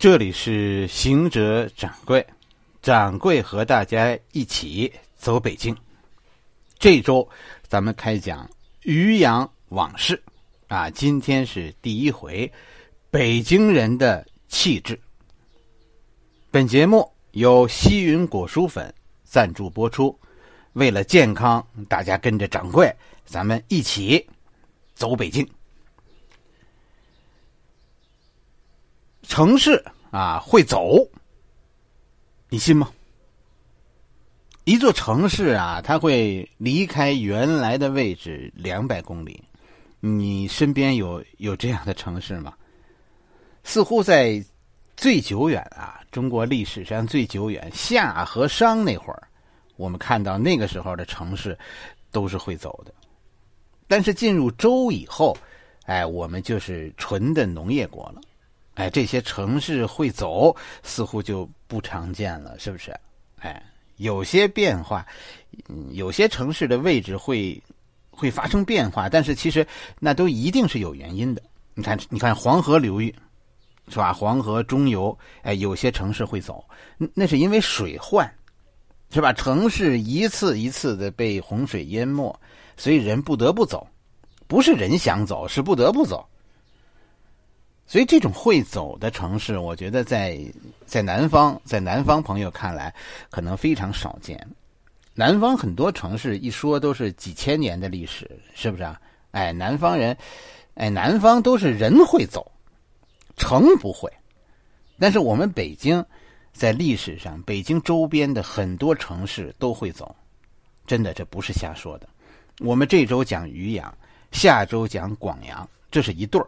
这里是行者掌柜，掌柜和大家一起走北京。这周咱们开讲渔阳往事啊，今天是第一回，北京人的气质。本节目由西云果蔬粉赞助播出。为了健康，大家跟着掌柜，咱们一起走北京。城市啊，会走，你信吗？一座城市啊，它会离开原来的位置两百公里。你身边有有这样的城市吗？似乎在最久远啊，中国历史上最久远夏和商那会儿，我们看到那个时候的城市都是会走的。但是进入周以后，哎，我们就是纯的农业国了。哎，这些城市会走，似乎就不常见了，是不是？哎，有些变化，有些城市的位置会会发生变化，但是其实那都一定是有原因的。你看，你看黄河流域，是吧？黄河中游，哎，有些城市会走，那是因为水患，是吧？城市一次一次的被洪水淹没，所以人不得不走，不是人想走，是不得不走。所以，这种会走的城市，我觉得在在南方，在南方朋友看来，可能非常少见。南方很多城市一说都是几千年的历史，是不是啊？哎，南方人，哎，南方都是人会走，城不会。但是我们北京，在历史上，北京周边的很多城市都会走，真的，这不是瞎说的。我们这周讲渔阳，下周讲广阳，这是一对儿。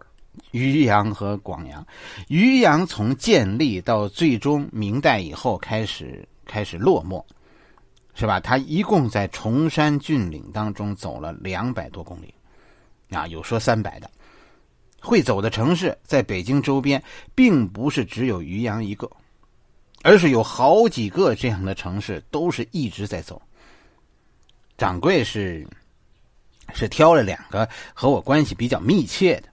渔阳和广阳，渔阳从建立到最终明代以后开始开始落寞，是吧？他一共在崇山峻岭当中走了两百多公里，啊，有说三百的。会走的城市在北京周边，并不是只有渔阳一个，而是有好几个这样的城市都是一直在走。掌柜是是挑了两个和我关系比较密切的。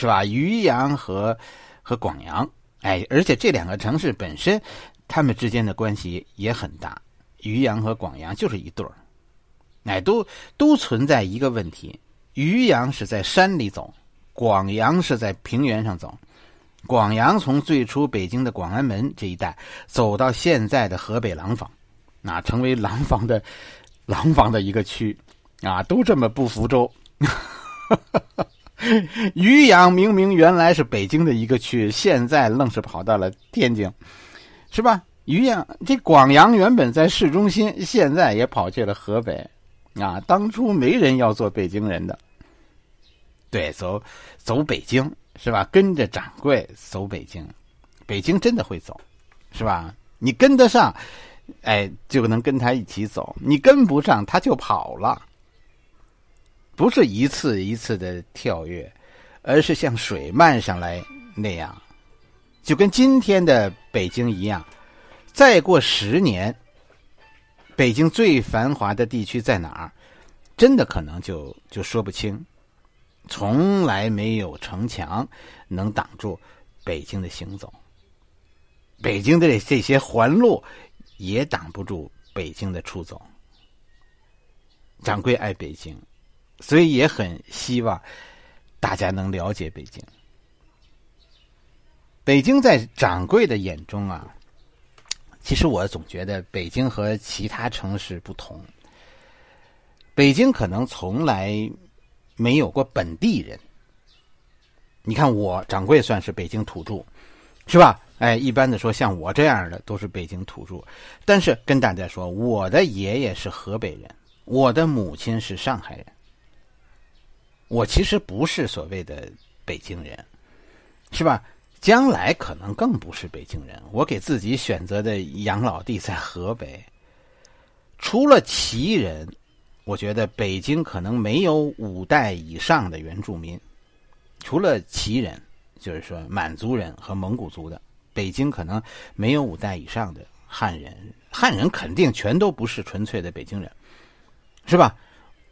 是吧？渔阳和和广阳，哎，而且这两个城市本身，他们之间的关系也很大。渔阳和广阳就是一对儿，哎，都都存在一个问题：渔阳是在山里走，广阳是在平原上走。广阳从最初北京的广安门这一带走到现在的河北廊坊，啊，成为廊坊的廊坊的一个区，啊，都这么不服周。哈哈哈 于洋明明原来是北京的一个区，现在愣是跑到了天津，是吧？于洋这广阳原本在市中心，现在也跑去了河北，啊，当初没人要做北京人的。对，走走北京是吧？跟着掌柜走北京，北京真的会走，是吧？你跟得上，哎，就能跟他一起走；你跟不上，他就跑了。不是一次一次的跳跃，而是像水漫上来那样，就跟今天的北京一样。再过十年，北京最繁华的地区在哪儿？真的可能就就说不清。从来没有城墙能挡住北京的行走，北京的这些环路也挡不住北京的出走。掌柜爱北京。所以也很希望大家能了解北京。北京在掌柜的眼中啊，其实我总觉得北京和其他城市不同。北京可能从来没有过本地人。你看我掌柜算是北京土著，是吧？哎，一般的说，像我这样的都是北京土著。但是跟大家说，我的爷爷是河北人，我的母亲是上海人。我其实不是所谓的北京人，是吧？将来可能更不是北京人。我给自己选择的养老地在河北。除了旗人，我觉得北京可能没有五代以上的原住民。除了旗人，就是说满族人和蒙古族的，北京可能没有五代以上的汉人。汉人肯定全都不是纯粹的北京人，是吧？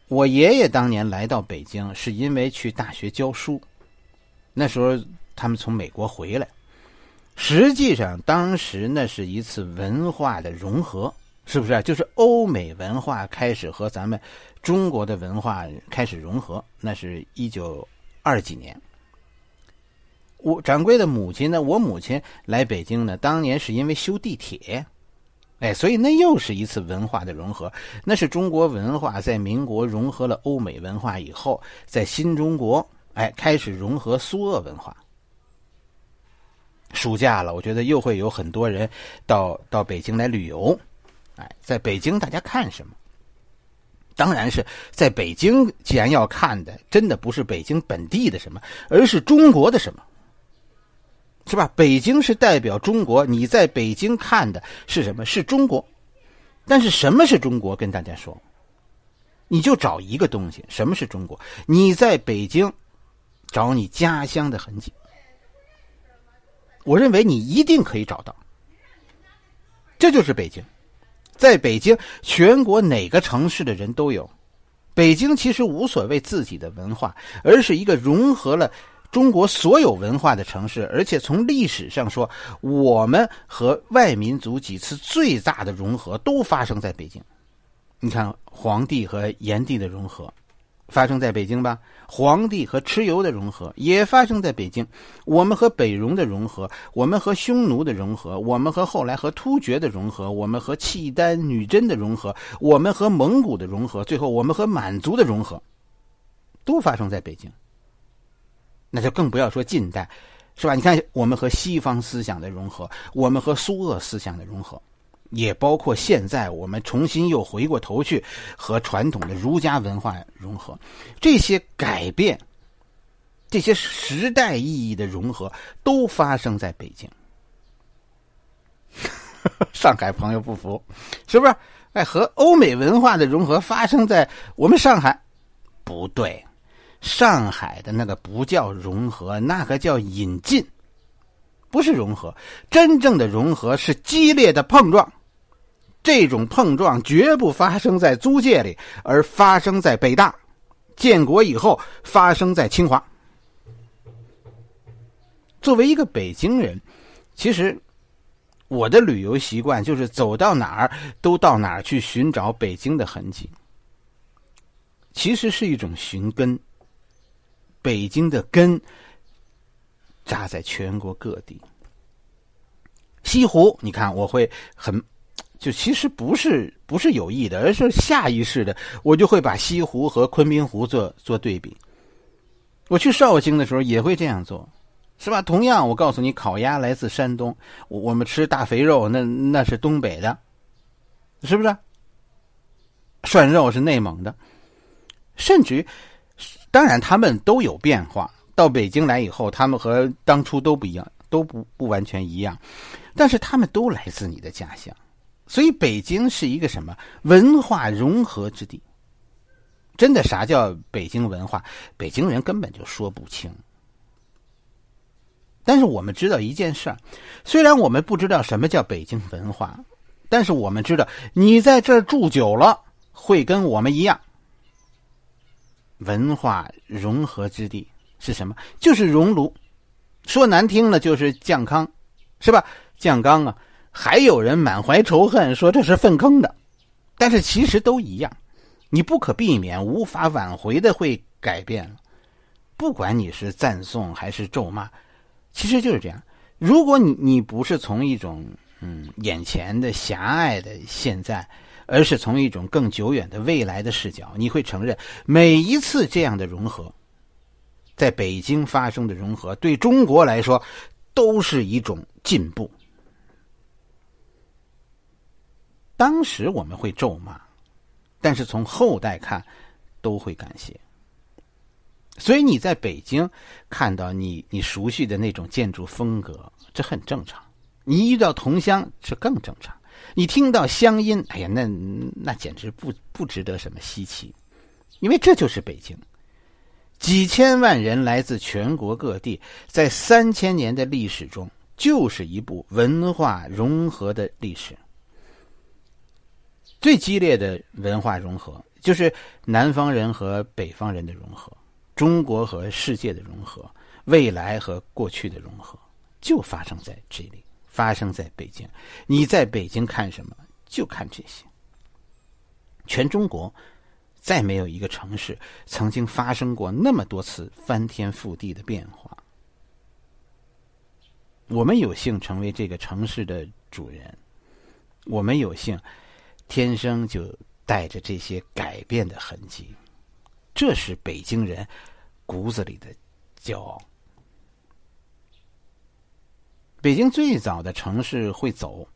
我爷爷当年来到北京，是因为去大学教书。那时候他们从美国回来，实际上，当时那是一次文化的融合，是不是？就是欧美文化开始和咱们中国的文化开始融合，那是一九二几年。我掌柜的母亲呢？我母亲来北京呢，当年是因为修地铁，哎，所以那又是一次文化的融合。那是中国文化在民国融合了欧美文化以后，在新中国哎开始融合苏俄文化。暑假了，我觉得又会有很多人到到北京来旅游，哎，在北京大家看什么？当然是在北京，既然要看的，真的不是北京本地的什么，而是中国的什么。是吧？北京是代表中国，你在北京看的是什么？是中国。但是什么是中国？跟大家说，你就找一个东西，什么是中国？你在北京找你家乡的痕迹，我认为你一定可以找到。这就是北京，在北京，全国哪个城市的人都有。北京其实无所谓自己的文化，而是一个融合了。中国所有文化的城市，而且从历史上说，我们和外民族几次最大的融合都发生在北京。你看，黄帝和炎帝的融合发生在北京吧？黄帝和蚩尤的融合也发生在北京。我们和北戎的融合，我们和匈奴的融合，我们和后来和突厥的融合，我们和契丹、女真的融合，我们和蒙古的融合，最后我们和满族的融合，都发生在北京。那就更不要说近代，是吧？你看，我们和西方思想的融合，我们和苏俄思想的融合，也包括现在我们重新又回过头去和传统的儒家文化融合，这些改变，这些时代意义的融合，都发生在北京。上海朋友不服，是不是？哎，和欧美文化的融合发生在我们上海，不对。上海的那个不叫融合，那个叫引进，不是融合。真正的融合是激烈的碰撞，这种碰撞绝不发生在租界里，而发生在北大。建国以后，发生在清华。作为一个北京人，其实我的旅游习惯就是走到哪儿都到哪儿去寻找北京的痕迹，其实是一种寻根。北京的根扎在全国各地。西湖，你看，我会很，就其实不是不是有意的，而是下意识的，我就会把西湖和昆明湖做做对比。我去绍兴的时候也会这样做，是吧？同样，我告诉你，烤鸭来自山东，我们吃大肥肉，那那是东北的，是不是？涮肉是内蒙的，甚至于。当然，他们都有变化。到北京来以后，他们和当初都不一样，都不不完全一样。但是他们都来自你的家乡，所以北京是一个什么文化融合之地？真的，啥叫北京文化？北京人根本就说不清。但是我们知道一件事儿，虽然我们不知道什么叫北京文化，但是我们知道，你在这儿住久了，会跟我们一样。文化融合之地是什么？就是熔炉。说难听了就是酱缸，是吧？酱缸啊，还有人满怀仇恨说这是粪坑的，但是其实都一样。你不可避免、无法挽回的会改变不管你是赞颂还是咒骂，其实就是这样。如果你你不是从一种嗯眼前的狭隘的现在。而是从一种更久远的未来的视角，你会承认每一次这样的融合，在北京发生的融合，对中国来说都是一种进步。当时我们会咒骂，但是从后代看，都会感谢。所以你在北京看到你你熟悉的那种建筑风格，这很正常。你遇到同乡，这更正常。你听到乡音，哎呀，那那简直不不值得什么稀奇，因为这就是北京，几千万人来自全国各地，在三千年的历史中，就是一部文化融合的历史。最激烈的文化融合，就是南方人和北方人的融合，中国和世界的融合，未来和过去的融合。就发生在这里，发生在北京。你在北京看什么？就看这些。全中国再没有一个城市曾经发生过那么多次翻天覆地的变化。我们有幸成为这个城市的主人，我们有幸天生就带着这些改变的痕迹，这是北京人骨子里的骄傲。北京最早的城市会走，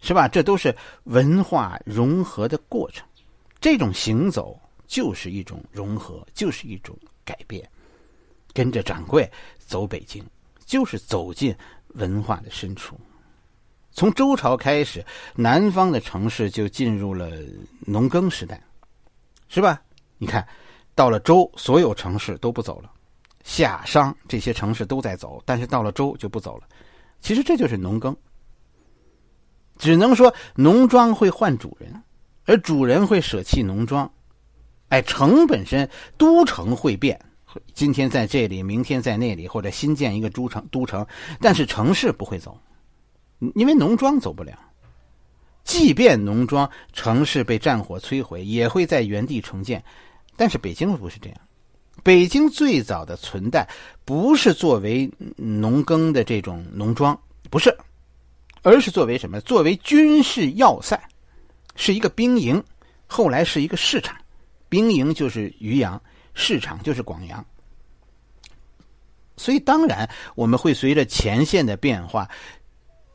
是吧？这都是文化融合的过程，这种行走就是一种融合，就是一种改变。跟着掌柜走北京，就是走进。文化的深处，从周朝开始，南方的城市就进入了农耕时代，是吧？你看，到了周，所有城市都不走了，夏商这些城市都在走，但是到了周就不走了。其实这就是农耕，只能说农庄会换主人，而主人会舍弃农庄。哎，城本身，都城会变。今天在这里，明天在那里，或者新建一个都城，都城，但是城市不会走，因为农庄走不了。即便农庄城市被战火摧毁，也会在原地重建。但是北京不是这样，北京最早的存在不是作为农耕的这种农庄，不是，而是作为什么？作为军事要塞，是一个兵营，后来是一个市场，兵营就是渔阳。市场就是广阳，所以当然我们会随着前线的变化，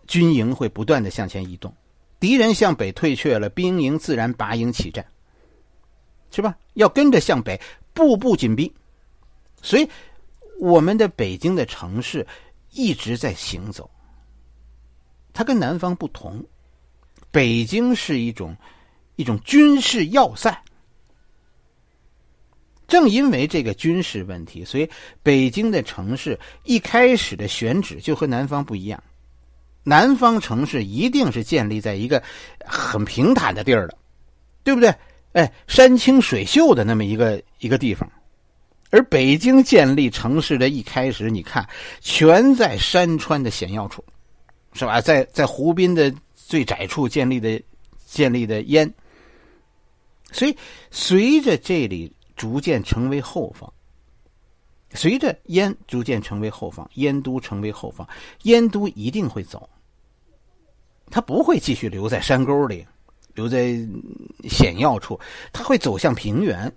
军营会不断的向前移动，敌人向北退却了，兵营自然拔营起战，是吧？要跟着向北，步步紧逼，所以我们的北京的城市一直在行走，它跟南方不同，北京是一种一种军事要塞。正因为这个军事问题，所以北京的城市一开始的选址就和南方不一样。南方城市一定是建立在一个很平坦的地儿的，对不对？哎，山清水秀的那么一个一个地方。而北京建立城市的一开始，你看，全在山川的险要处，是吧？在在湖滨的最窄处建立的建立的燕。所以随着这里。逐渐成为后方。随着燕逐渐成为后方，燕都成为后方，燕都一定会走。他不会继续留在山沟里，留在险要处，它会走向平原，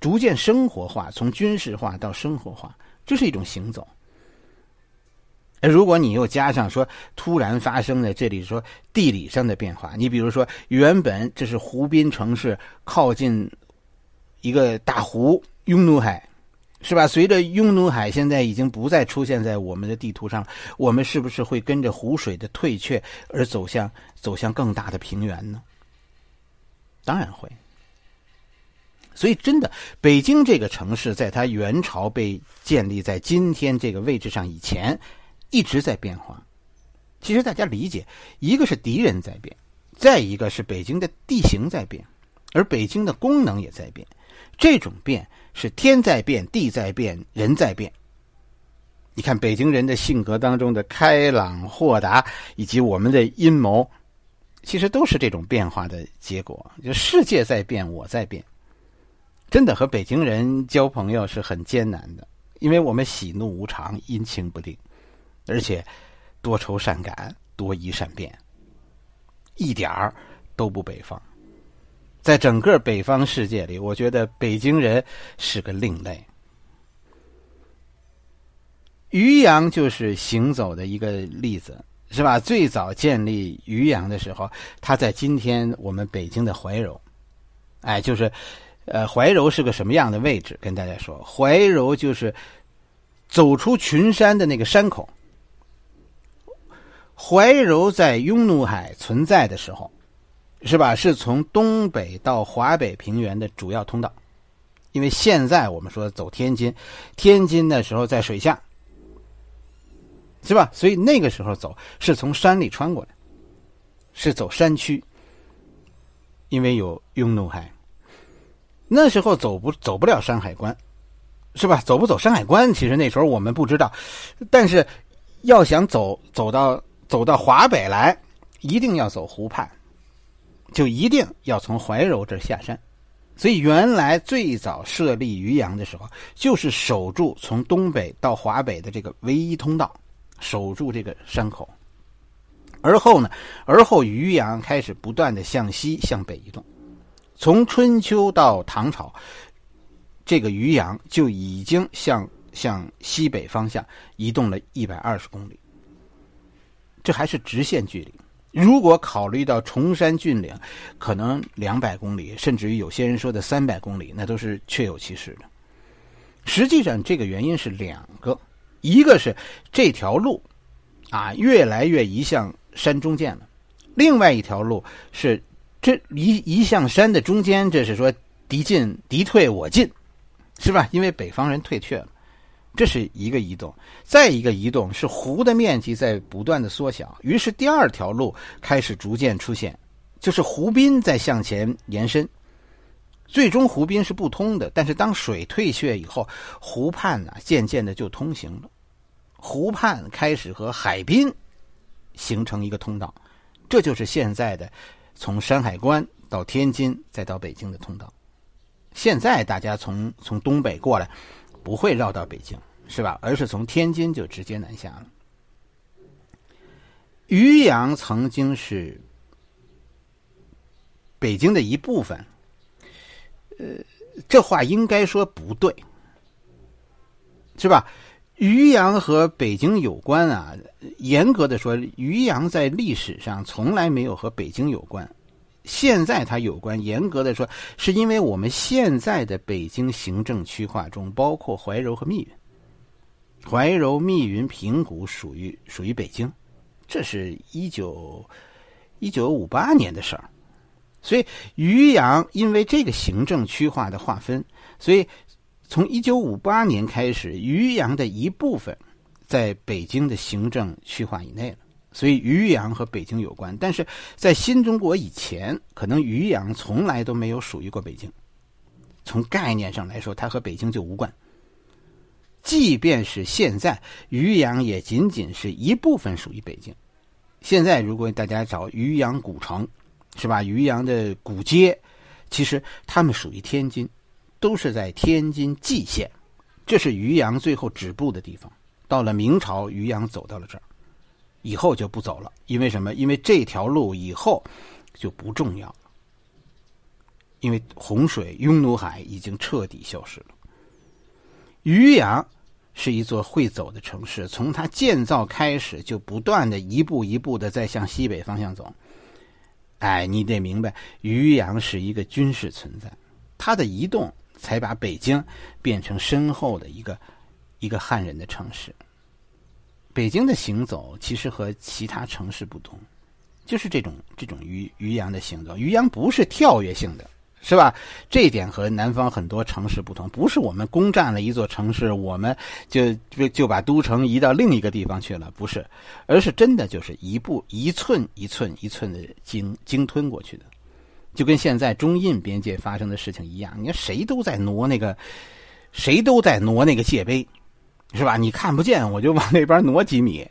逐渐生活化，从军事化到生活化，这是一种行走。如果你又加上说突然发生的这里说地理上的变化，你比如说原本这是湖滨城市，靠近。一个大湖，雍努海，是吧？随着雍努海现在已经不再出现在我们的地图上，我们是不是会跟着湖水的退却而走向走向更大的平原呢？当然会。所以，真的，北京这个城市，在它元朝被建立在今天这个位置上以前，一直在变化。其实大家理解，一个是敌人在变，再一个是北京的地形在变，而北京的功能也在变。这种变是天在变，地在变，人在变。你看北京人的性格当中的开朗豁达，以及我们的阴谋，其实都是这种变化的结果。就世界在变，我在变。真的和北京人交朋友是很艰难的，因为我们喜怒无常，阴晴不定，而且多愁善感，多疑善变，一点儿都不北方。在整个北方世界里，我觉得北京人是个另类。渔阳就是行走的一个例子，是吧？最早建立渔阳的时候，它在今天我们北京的怀柔，哎，就是，呃，怀柔是个什么样的位置？跟大家说，怀柔就是走出群山的那个山口。怀柔在雍奴海存在的时候。是吧？是从东北到华北平原的主要通道，因为现在我们说走天津，天津的时候在水下，是吧？所以那个时候走是从山里穿过来，是走山区，因为有雍努海。那时候走不走不了山海关，是吧？走不走山海关，其实那时候我们不知道，但是要想走走到走到华北来，一定要走湖畔，就一定要从怀柔这下山。所以，原来最早设立渔阳的时候，就是守住从东北到华北的这个唯一通道，守住这个山口。而后呢，而后渔阳开始不断的向西向北移动。从春秋到唐朝，这个渔阳就已经向向西北方向移动了一百二十公里。这还是直线距离。如果考虑到崇山峻岭，可能两百公里，甚至于有些人说的三百公里，那都是确有其事的。实际上，这个原因是两个，一个是这条路啊越来越移向山中间了，另外一条路是这移移向山的中间，这是说敌进敌退我进，是吧？因为北方人退却了。这是一个移动，再一个移动是湖的面积在不断的缩小，于是第二条路开始逐渐出现，就是湖滨在向前延伸，最终湖滨是不通的。但是当水退却以后，湖畔呢渐渐的就通行了，湖畔开始和海滨形成一个通道，这就是现在的从山海关到天津再到北京的通道。现在大家从从东北过来。不会绕到北京，是吧？而是从天津就直接南下了。渔阳曾经是北京的一部分，呃，这话应该说不对，是吧？渔阳和北京有关啊，严格的说，渔阳在历史上从来没有和北京有关。现在它有关，严格的说，是因为我们现在的北京行政区划中包括怀柔和密云，怀柔、密云、平谷属于属于北京，这是一九一九五八年的事儿，所以渔阳因为这个行政区划的划分，所以从一九五八年开始，渔阳的一部分在北京的行政区划以内了。所以渔阳和北京有关，但是在新中国以前，可能渔阳从来都没有属于过北京。从概念上来说，它和北京就无关。即便是现在，渔阳也仅仅是一部分属于北京。现在，如果大家找渔阳古城，是吧？渔阳的古街，其实他们属于天津，都是在天津蓟县，这是渔阳最后止步的地方。到了明朝，渔阳走到了这儿。以后就不走了，因为什么？因为这条路以后就不重要了，因为洪水、雍奴海已经彻底消失了。渔阳是一座会走的城市，从它建造开始就不断的一步一步的在向西北方向走。哎，你得明白，渔阳是一个军事存在，它的移动才把北京变成身后的一个一个汉人的城市。北京的行走其实和其他城市不同，就是这种这种渔渔阳的行走。渔阳不是跳跃性的，是吧？这一点和南方很多城市不同，不是我们攻占了一座城市，我们就就就把都城移到另一个地方去了，不是，而是真的就是一步一寸一寸一寸的经经吞过去的，就跟现在中印边界发生的事情一样。你看，谁都在挪那个，谁都在挪那个界碑。是吧？你看不见，我就往那边挪几米。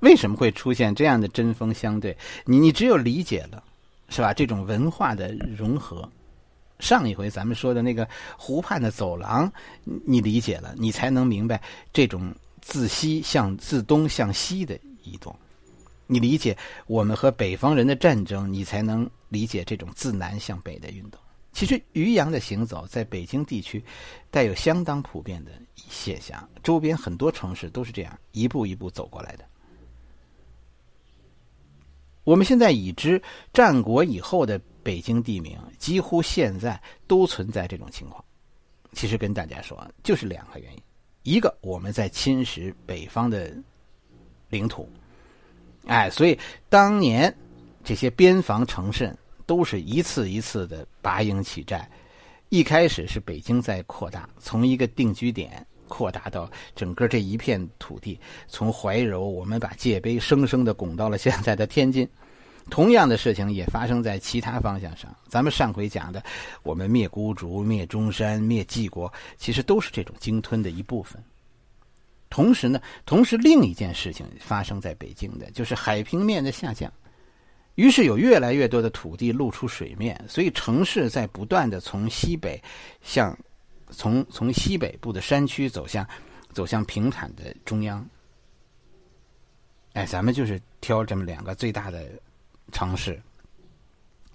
为什么会出现这样的针锋相对？你你只有理解了，是吧？这种文化的融合。上一回咱们说的那个湖畔的走廊，你理解了，你才能明白这种自西向自东向西的移动。你理解我们和北方人的战争，你才能理解这种自南向北的运动。其实渔阳的行走在北京地区带有相当普遍的现象，周边很多城市都是这样一步一步走过来的。我们现在已知战国以后的北京地名，几乎现在都存在这种情况。其实跟大家说，就是两个原因：一个我们在侵蚀北方的领土，哎，所以当年这些边防城镇。都是一次一次的拔营起寨，一开始是北京在扩大，从一个定居点扩大到整个这一片土地。从怀柔，我们把界碑生生的拱到了现在的天津。同样的事情也发生在其他方向上。咱们上回讲的，我们灭孤竹、灭中山、灭晋国，其实都是这种鲸吞的一部分。同时呢，同时另一件事情发生在北京的，就是海平面的下降，于是有越来越多的土地露出水面，所以城市在不断的从西北向从从西北部的山区走向走向平坦的中央。哎，咱们就是挑这么两个最大的城市，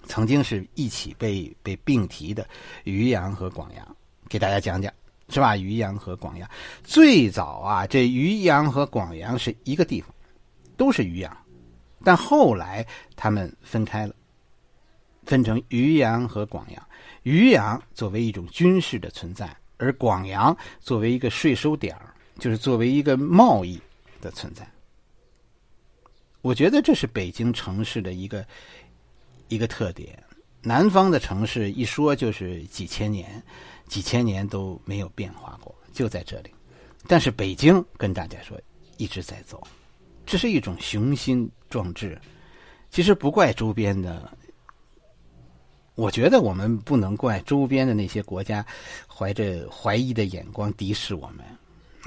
曾经是一起被被并提的渔阳和广阳，给大家讲讲。是吧？渔阳和广阳最早啊，这渔阳和广阳是一个地方，都是渔阳，但后来他们分开了，分成渔阳和广阳。渔阳作为一种军事的存在，而广阳作为一个税收点就是作为一个贸易的存在。我觉得这是北京城市的一个一个特点。南方的城市一说就是几千年。几千年都没有变化过，就在这里。但是北京跟大家说一直在走，这是一种雄心壮志。其实不怪周边的，我觉得我们不能怪周边的那些国家怀着怀疑的眼光敌视我们。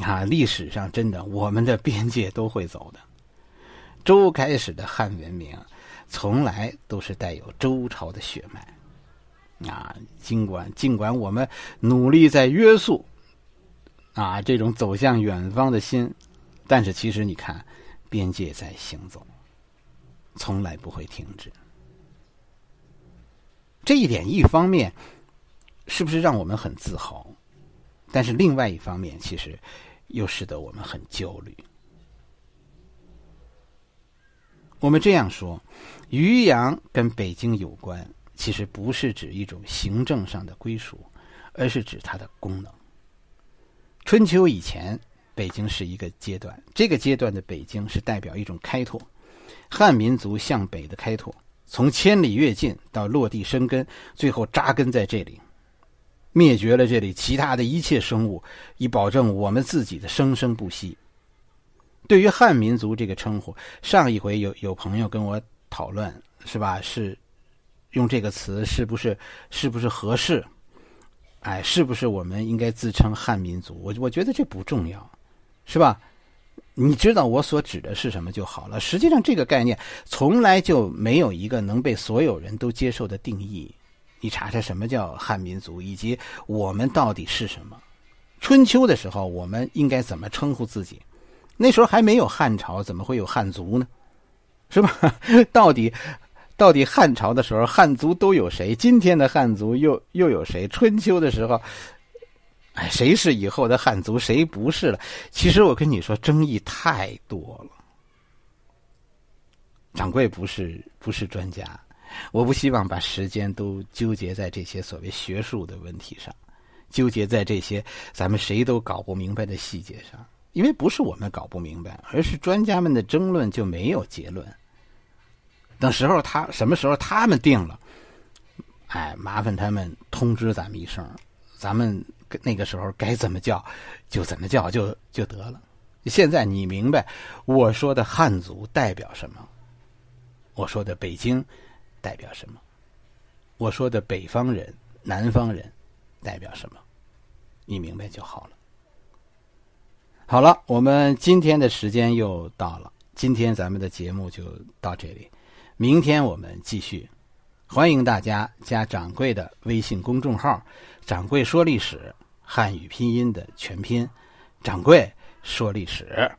啊，历史上真的我们的边界都会走的。周开始的汉文明，从来都是带有周朝的血脉。啊，尽管尽管我们努力在约束啊这种走向远方的心，但是其实你看，边界在行走，从来不会停止。这一点一方面是不是让我们很自豪？但是另外一方面，其实又使得我们很焦虑。我们这样说，渔阳跟北京有关。其实不是指一种行政上的归属，而是指它的功能。春秋以前，北京是一个阶段，这个阶段的北京是代表一种开拓，汉民族向北的开拓，从千里跃进到落地生根，最后扎根在这里，灭绝了这里其他的一切生物，以保证我们自己的生生不息。对于汉民族这个称呼，上一回有有朋友跟我讨论，是吧？是。用这个词是不是是不是合适？哎，是不是我们应该自称汉民族？我我觉得这不重要，是吧？你知道我所指的是什么就好了。实际上，这个概念从来就没有一个能被所有人都接受的定义。你查查什么叫汉民族，以及我们到底是什么？春秋的时候，我们应该怎么称呼自己？那时候还没有汉朝，怎么会有汉族呢？是吧？到底？到底汉朝的时候，汉族都有谁？今天的汉族又又有谁？春秋的时候，哎，谁是以后的汉族，谁不是了？其实我跟你说，争议太多了。掌柜不是不是专家，我不希望把时间都纠结在这些所谓学术的问题上，纠结在这些咱们谁都搞不明白的细节上，因为不是我们搞不明白，而是专家们的争论就没有结论。等时候他什么时候他们定了，哎，麻烦他们通知咱们一声，咱们那个时候该怎么叫就怎么叫就就得了。现在你明白我说的汉族代表什么？我说的北京代表什么？我说的北方人、南方人代表什么？你明白就好了。好了，我们今天的时间又到了，今天咱们的节目就到这里。明天我们继续，欢迎大家加掌柜的微信公众号“掌柜说历史”汉语拼音的全拼“掌柜说历史”。